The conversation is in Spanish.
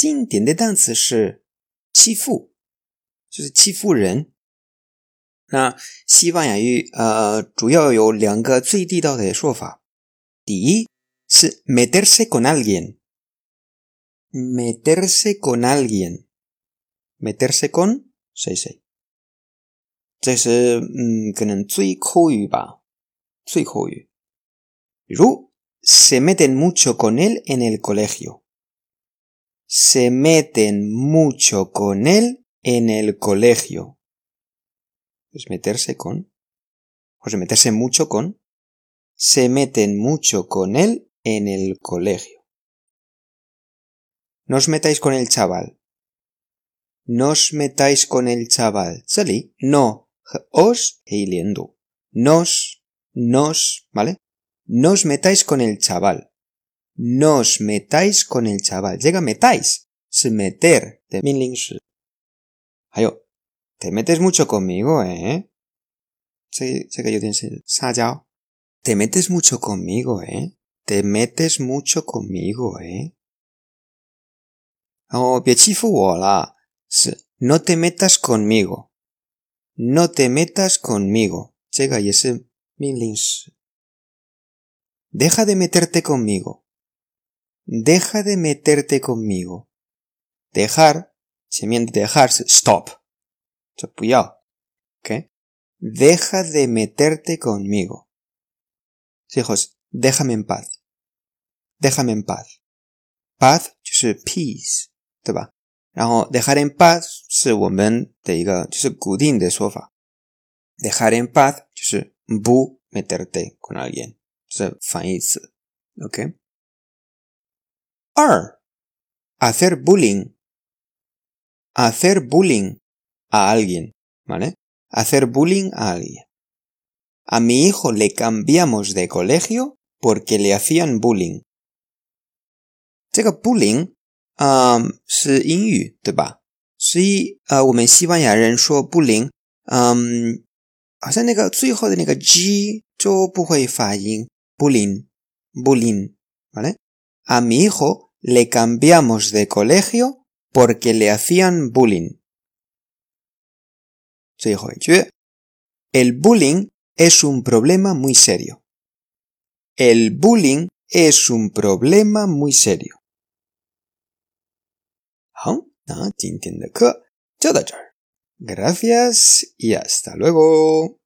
经典的单词是欺负，就是欺负人。那西班牙语呃，主要有两个最地道的说法。第一是 meterse con alguien，meterse con alguien，meterse con 谁谁，这是嗯，可能最口语吧，最口语。比如 se meten mucho con él en el colegio colegio，se meten mucho con él en el colegio。es meterse con, o meterse mucho con, se meten mucho con él en el colegio. No os metáis con el chaval. No os metáis con el chaval. Sali, no, os e. Nos, nos, ¿vale? No os metáis con el chaval. No os metáis con el chaval. Llega metáis. Se meter de te metes mucho conmigo, ¿eh? Sí, sé que yo tienes. Te metes mucho conmigo, ¿eh? Te metes mucho conmigo, ¿eh? Oh, no te metas conmigo. No te metas conmigo. Llega y ese Deja de meterte conmigo. Deja de meterte conmigo. Dejar, se miente dejarse, stop. ¿ok? Deja de meterte conmigo. Hijos, déjame en paz. Déjame en paz. Paz es peace，对吧？然后 dejar en paz 是我们的一个就是固定的说法。dejar en paz 就是不 meterte con alguien，是反义词。OK。 二，hacer bullying，hacer bullying a alguien, ¿vale? Hacer bullying a alguien. A mi hijo le cambiamos de colegio porque le hacían bullying. 这个 bullying 啊、um, 是英语对吧？所以呃，我们西班牙人说 bullying，嗯，好像那个最后的那个 g 就不会发音，bullying，bullying，¿vale? A mi hijo le cambiamos de colegio porque le hacían bullying. El bullying es un problema muy serio. El bullying es un problema muy serio. Gracias y hasta luego.